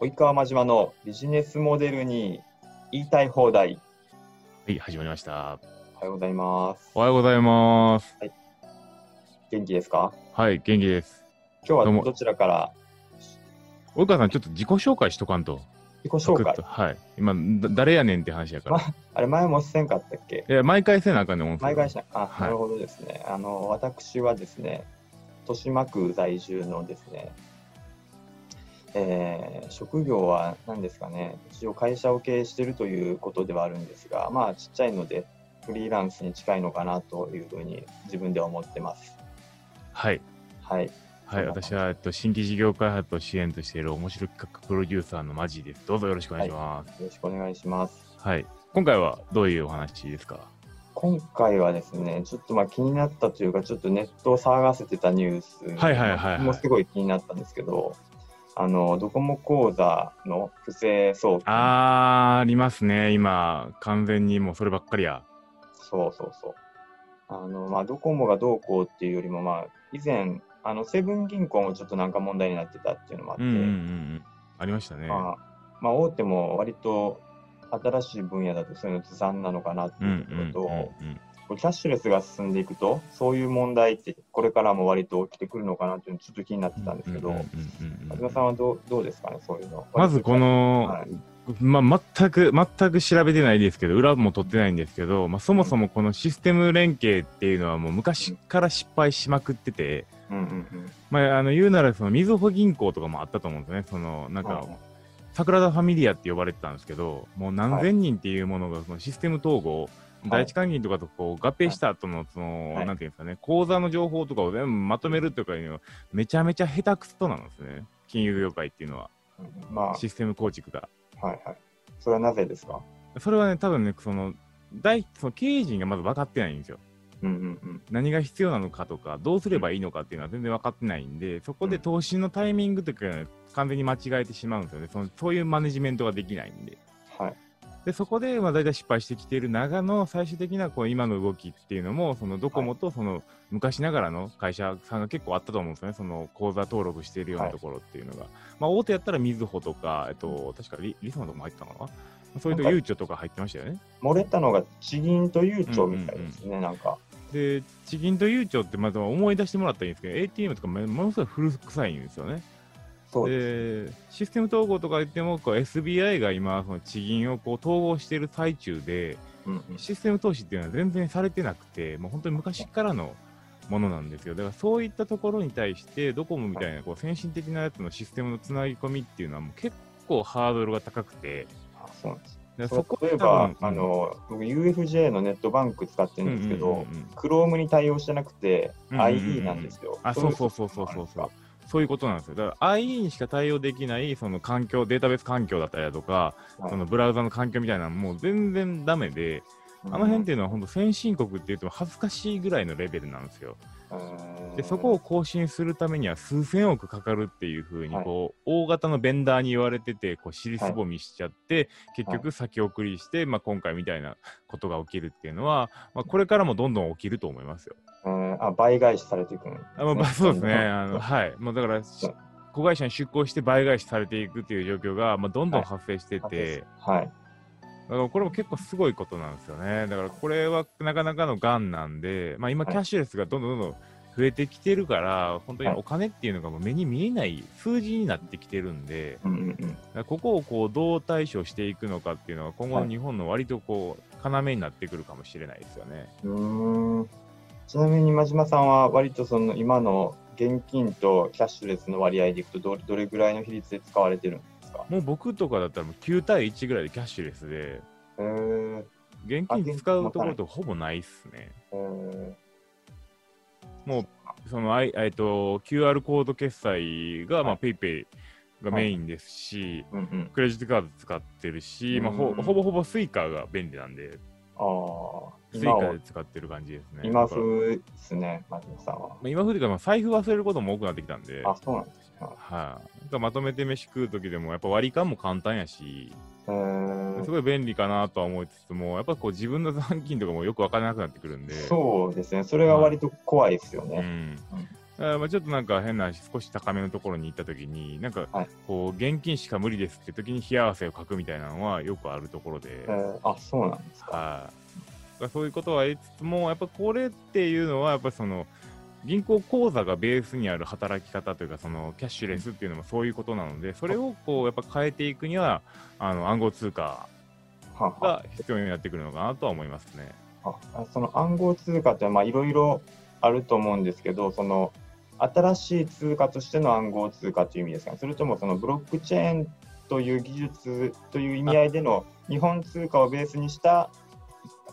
及川真島のビジネスモデルに言いたい放題。はい、始まりました。おはようございます。おはようございます。元気ですか？はい、元気です。今日どうもはどちらから？及川さん、ちょっと自己紹介しとかんと。自己紹介？はい。今、だ誰やねんって話やから。あれ前もせんかったっけ？いや、毎回せなあかんねん、音声前返しなあ、はいなるほどですね。あの、私はですね、豊島区在住のですね、えー職業は何ですかね、一応会社を経営しているということではあるんですが、まあちっちゃいので、フリーランスに近いのかなというふうに自分では思ってます。はい。はい。はい、私は、えっと、新規事業開発を支援としている面白い企画プロデューサーのマジです。どうぞよろしくお願いします。よろしくお願いします。はい。今回はどういうお話ですか？今回はですね、ちょっとまあ気になったというか、ちょっとネットを騒がせてたニュースはいはいはいはいもすごい気になったんですけど、あのドコモ口座の不正送金、あー、ありますね。今、完全にもうそればっかりや。そうそうそう。あのまあ、ドコモがどうこうっていうよりも、まあ、以前、あのセブン銀行もちょっとなんか問題になってたっていうのもあって、うんうんうんうん。ありましたね。まあまあ、大手も割と新しい分野だとそういうのずさんなのかなっていうんところと、キャッシュレスが進んでいくと、そういう問題ってこれからも割と起きてくるのかなっていうのちょっと気になってたんですけど、松田さんはどどうですかね、そういうの。まずこの、はいまあ、全く、全く調べてないですけど、裏も取ってないんですけど、まあ、そもそもこのシステム連携っていうのはもう昔から失敗しまくってて、うんうんうんまあ、あの言うならそのみずほ銀行とかもあったと思うんですね。そのなんか、はい桜田ファミリアって呼ばれてたんですけど、もう何千人っていうものがそのシステム統合、第一関銀とかとこう合併した後のその、はいなんていうんですかね、口座の情報とかを全部まとめるとかいうのは、めちゃめちゃ下手くそなんですね。金融業界っていうのは、うんまシステム構築が。あ、はいはい。それはなぜですか？それはね、多分ね、その、大その経営陣がまず分かってないんですよ。うんうんうん。何が必要なのかとか、どうすればいいのかっていうのは全然分かってないんで、そこで投資のタイミングとか、完全に間違えてしまうんですよね。そのそういうマネジメントができないんで。はい。で、そこで、まあ、大体失敗してきている中の最終的なこう今の動きっていうのも、そのドコモとその昔ながらの会社さんが結構あったと思うんですよね。その口座登録しているようなところっていうのが。まあ、大手やったらみずほとか、えっと、確かリリソナとかも入ってたのかな。そういうとゆうちょとか入ってましたよね。漏れたのが地銀とゆうちょみたいですね、なんか。で、地銀とゆうちょってまず思い出してもらったらいいんですけど、ATM とかもものすごい古臭いんですよね。そうでシステム統合とか言っても、こう SBI が今、その地銀をこう統合している最中で、うんうんシステム投資っていうのは全然されてなくて、もう本当に昔からのものなんですよ。だからそういったところに対して、ドコモみたいなこう先進的なやつのシステムのつなぎ込みっていうのはもう結構ハードルが高くて、あそうなんです。でそこ例えば、あの、僕 UFJ のネットバンク使ってるんですけど、うんうんうんうん Chrome に対応してなくて、うんうんうんうん IE なんですよ。あ、そうそうそうそうそうそう。そういうことなんですよ。だから IE にしか対応できないその環境、データベース環境だったりだとか、そのブラウザの環境みたいなのもう全然ダメで、あの辺っていうのは本当先進国って言っても恥ずかしいぐらいのレベルなんですよ。でそこを更新するためには数千億かかるっていうふうにはいこう、大型のベンダーに言われててこう尻すぼみしちゃって、結局先送りして、まあ、今回みたいなことが起きるっていうのは、まあ、これからもどんどん起きると思いますよ。うんあ倍返しされていくんねあまあまあ、そうですね。あのはい。もうだから子会社に出向して倍返しされていくっていう状況が、まあ、どんどん発生してて、はい。だからこれも結構すごいことなんですよね。だからこれはなかなかのがんなんで、まあ、今、はい。キャッシュレスがどんどんどんどん増えてきてるから、本当にはい。お金っていうのがもう目に見えない数字になってきてるんで、ここをこうどう対処していくのかっていうのは、今後の日本の割とこう要になってくるかもしれないですよね。うーん。ちなみに真島さんは割とその今の現金とキャッシュレスの割合でいくとどどれぐらいの比率で使われてるんですか？もう僕とかだったらもう9対1ぐらいでキャッシュレスで、現金使うところとほぼないっすね。もう、その、あいえっと、QR コード決済が、まあ、はい PayPay がメインですし、うんうん。クレジットカード使ってるし、まあ、ほうんほぼほぼスイカが便利なんで、ああ、スイカで使ってる感じですね。今風ですね、真島さんは。まあ、今風というか、まあ、財布忘れることも多くなってきたんで、あはい、、そうなんですね。なんかまとめて飯食うときでも、やっぱ割り勘も簡単やし、すごい便利かなとは思いつつも、やっぱこう自分の残金とかもよくわからなくなってくるんで、そうですね、それが割と怖いですよね。ん、あまあちょっとなんか変な話少し高めのところに行った時になんかはい。こう現金しか無理ですって時に冷や汗をかくみたいなのはよくあるところで、えーあ、そうなんですか。はい、そういうことは言いつつもやっぱこれっていうのはやっぱその銀行口座がベースにある働き方というかそのキャッシュレスっていうのもそういうことなのでそれをこうやっぱ変えていくにはあの暗号通貨が必要になってくるのかなとは思いますね。あその暗号通貨ってまあいろいろあると思うんですけど、その新しい通貨としての暗号通貨という意味ですか、それともそのブロックチェーンという技術という意味合いでの日本通貨をベースにした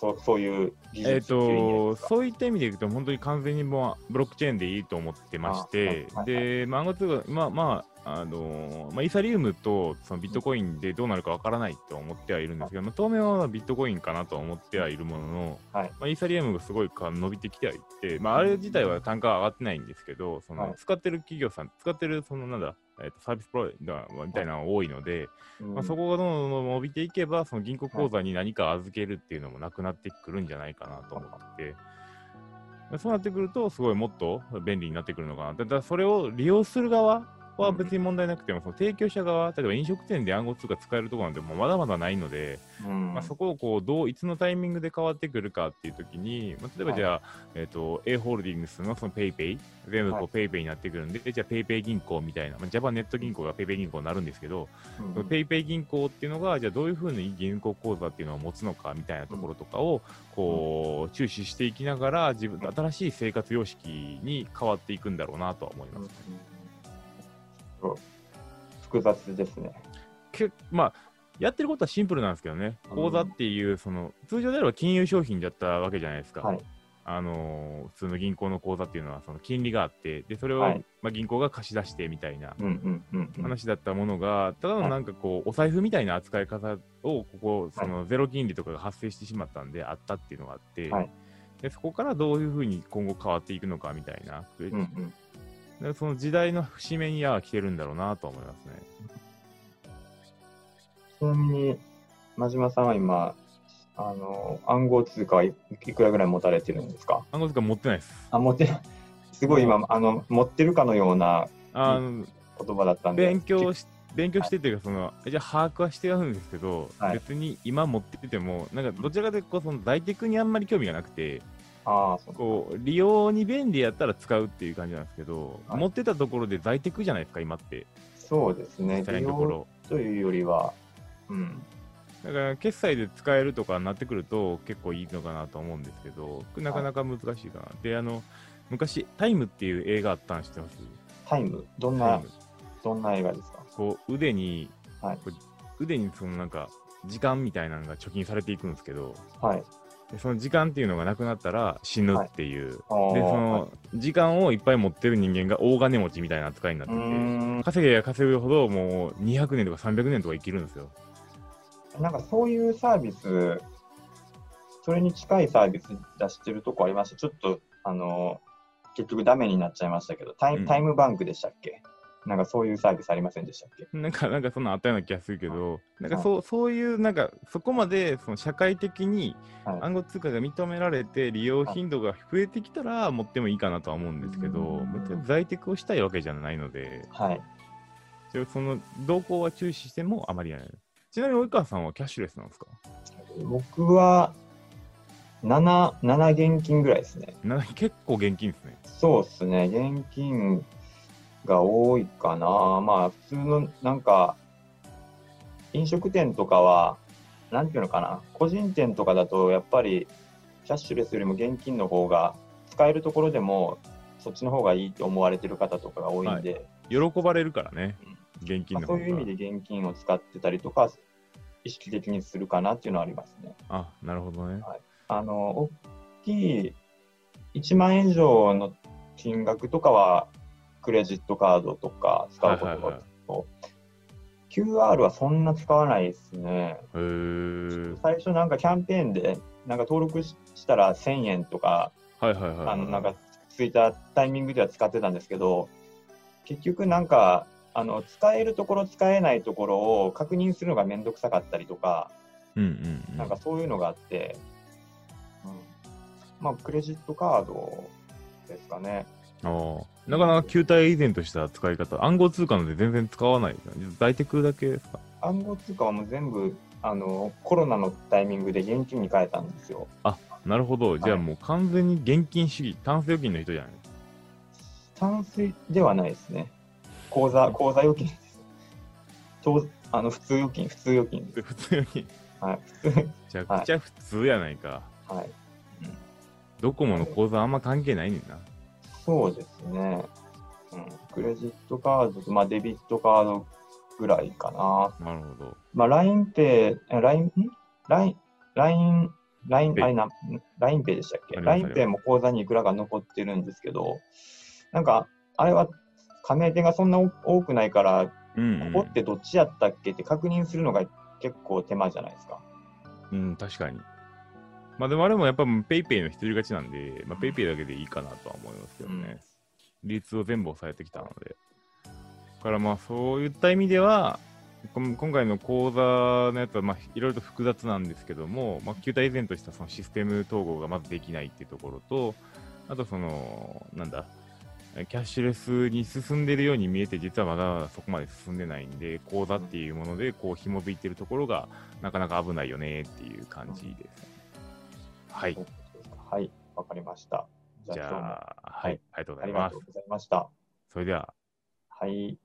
そうそういう技術と。そういった意味でいくと、本当に完全にもうブロックチェーンでいいと思ってましてあ、はいで、まあ、暗号通貨、まあまあ、あのまあ、イーサリウムとそのビットコインでどうなるかわからないと思ってはいるんですけど、まあ、当面はビットコインかなとは思ってはいるものの、はい。まあ、イーサリウムがすごいか伸びてきてはいって、まあ、あれ自体は単価は上がってないんですけど、そはい。の使ってる企業さん、使ってるそのなんだ、えー、とサービスプロダーみたいなのが多いので、うん。まあ、そこがどんどん伸びていけば、その銀行口座に何か預けるっていうのもなくなってくるんじゃないかなと思ってて、そうなってくると、すごいもっと便利になってくるのかな。ただ、それを利用する側は別に問題なくても、その提供者側、例えば飲食店で暗号通貨使えるところなんてもうまだまだないので、うん。まあ、そこをこうどういつのタイミングで変わってくるかっていうときに、まあ、例えばじゃあ、えっと A ホールディングスのその PayPay、全部こうはい。PayPay になってくるんで、じゃあ PayPay 銀行みたいな、まあ、ジャパンネット銀行が PayPay 銀行になるんですけど、うん。その PayPay 銀行っていうのが、じゃあどういうふうに銀行口座っていうのを持つのかみたいなところとかを、こう、注視していきながら、自分、新しい生活様式に変わっていくんだろうなとは思います。うん複雑ですね。けまあ、やってることはシンプルなんですけどね、口座っていう、その、通常であれば金融商品だったわけじゃないですか。はい。あのー普通の銀行の口座っていうのはその金利があってでそれを、はいまあ、銀行が貸し出してみたいな。話だったものが、ただのなんかこうお財布みたいな扱い方をここそのゼロ金利とかが発生してしまったんであったっていうのがあって、はいでそこからどういうふうに今後変わっていくのかみたいな、でうんうんでその時代の節目には来てるんだろうなと思いますね。ちなみに、真島さんは今、あの暗号通貨はいいくらぐらい持たれてるんですか？暗号通貨持ってないです。あ、持ってない。すごい今、あの、持ってるかのようなあの言葉だったんで。勉強し勉強してっていうか、その、じゃあ把握はしてるんですけど、はい別に今持ってても、なんかどちらかというと、その在テクにあんまり興味がなくて、ああ、そうこう、利用に便利やったら使うっていう感じなんですけど、はい持ってたところで在テクじゃないですか、今って。そうですね。利のところ用。というよりは、うん。だから、決済で使えるとかになってくると、結構いいのかなと思うんですけど、なかなか難しいかな。で、あの、昔、タイムっていう映画あったん知ってます？タイム、どんなどんな映画ですか？こう、腕に、はい腕にそのなんか、時間みたいなのが貯金されていくんですけど、はい。でその時間っていうのがなくなったら死ぬっていう、あーでその時間をいっぱい持ってる人間が大金持ちみたいな扱いになってうて。稼げば稼ぐほどもう200年とか300年とか生きるんですよ。なんかそういうサービス、それに近いサービス出してるとこありました？ちょっと、あの、結局ダメになっちゃいましたけど、タイ,、うんタイムバンクでしたっけ？なんかそういうサービスありませんでしたっけ？なんか、なんかそんなのあったような気がするけど、なんかそうそういう、なんかそこまでその社会的にはい暗号通貨が認められて、利用頻度が増えてきたら持ってもいいかなとは思うんですけど、在宅をしたいわけじゃないので、はい。その動向は注視してもあまりやない。ちなみに及川さんはキャッシュレスなんですか？僕は7、7現金ぐらいですね。な結構現金ですね。そうですね。現金が多いかな。まあ、普通の、なんか、飲食店とかは、なんていうのかな。個人店とかだと、やっぱり、キャッシュレスよりも現金の方が、使えるところでも、そっちの方がいいと思われてる方とかが多いんで、喜ばれるからね、現金まあの方が。そういう意味で現金を使ってたりとか、意識的にするかなっていうのはありますね。あ、なるほどね。あの、大きい1万円以上の金額とかは、クレジットカードとか使うことが多いですけど、QR はそんな使わないですね。最初なんかキャンペーンで、なんか登録ししたら1000円とか、はいはいはいはい。あの、なんかついたタイミングでは使ってたんですけど、結局なんか、あの、使えるところ使えないところを確認するのがめんどくさかったりとか、うんうんうん。なんかそういうのがあって、うん、まあ、クレジットカードですかね。あーなかなか球体以前とした使い方、暗号通貨なんで全然使わないですね。大テクだけですか暗号通貨はもう全部、あの、コロナのタイミングで現金に変えたんですよ。なるほど。じゃあもう完全に現金主義、タンス預金の人じゃない単水ではないですね。口座、口座預金です。当あの普通預金、普通預金です。普通に。はい、普通。めちゃくちゃ普通やないか。はい。ドコモの口座あんま関係ないねんな。そうですね。うん。クレジットカードと、まあデビットカードぐらいかな。なるほど。まあ LINEPay、え LINE、ん ?LINE、LINE、LINE、LINEPay でしたっけ ?LINEPay も口座にいくらか残ってるんですけど、なんか、あれは加盟店がそんな多くないから、うん、うん。ここってどっちやったっけって確認するのが結構手間じゃないですか。うん、確かに。まあでもあれもやっぱペイペイの一人勝ちなんで、まあ、ペイペイだけでいいかなとは思いますけどね。利率を全部抑えてきたので。だからまあそういった意味では、今回の講座のやつはまあいろいろと複雑なんですけども、まあ、球体依然としたそのシステム統合がまずできないっていうところと、あとその、なんだ、キャッシュレスに進んでるように見えて、実はまだまだそこまで進んでないんで、口座っていうものでこう紐づいてるところがなかなか危ないよねっていう感じですね。はいはい、わかりました。じじゃあはい、ありがとうございますありがとう。ございました。それでは、はい。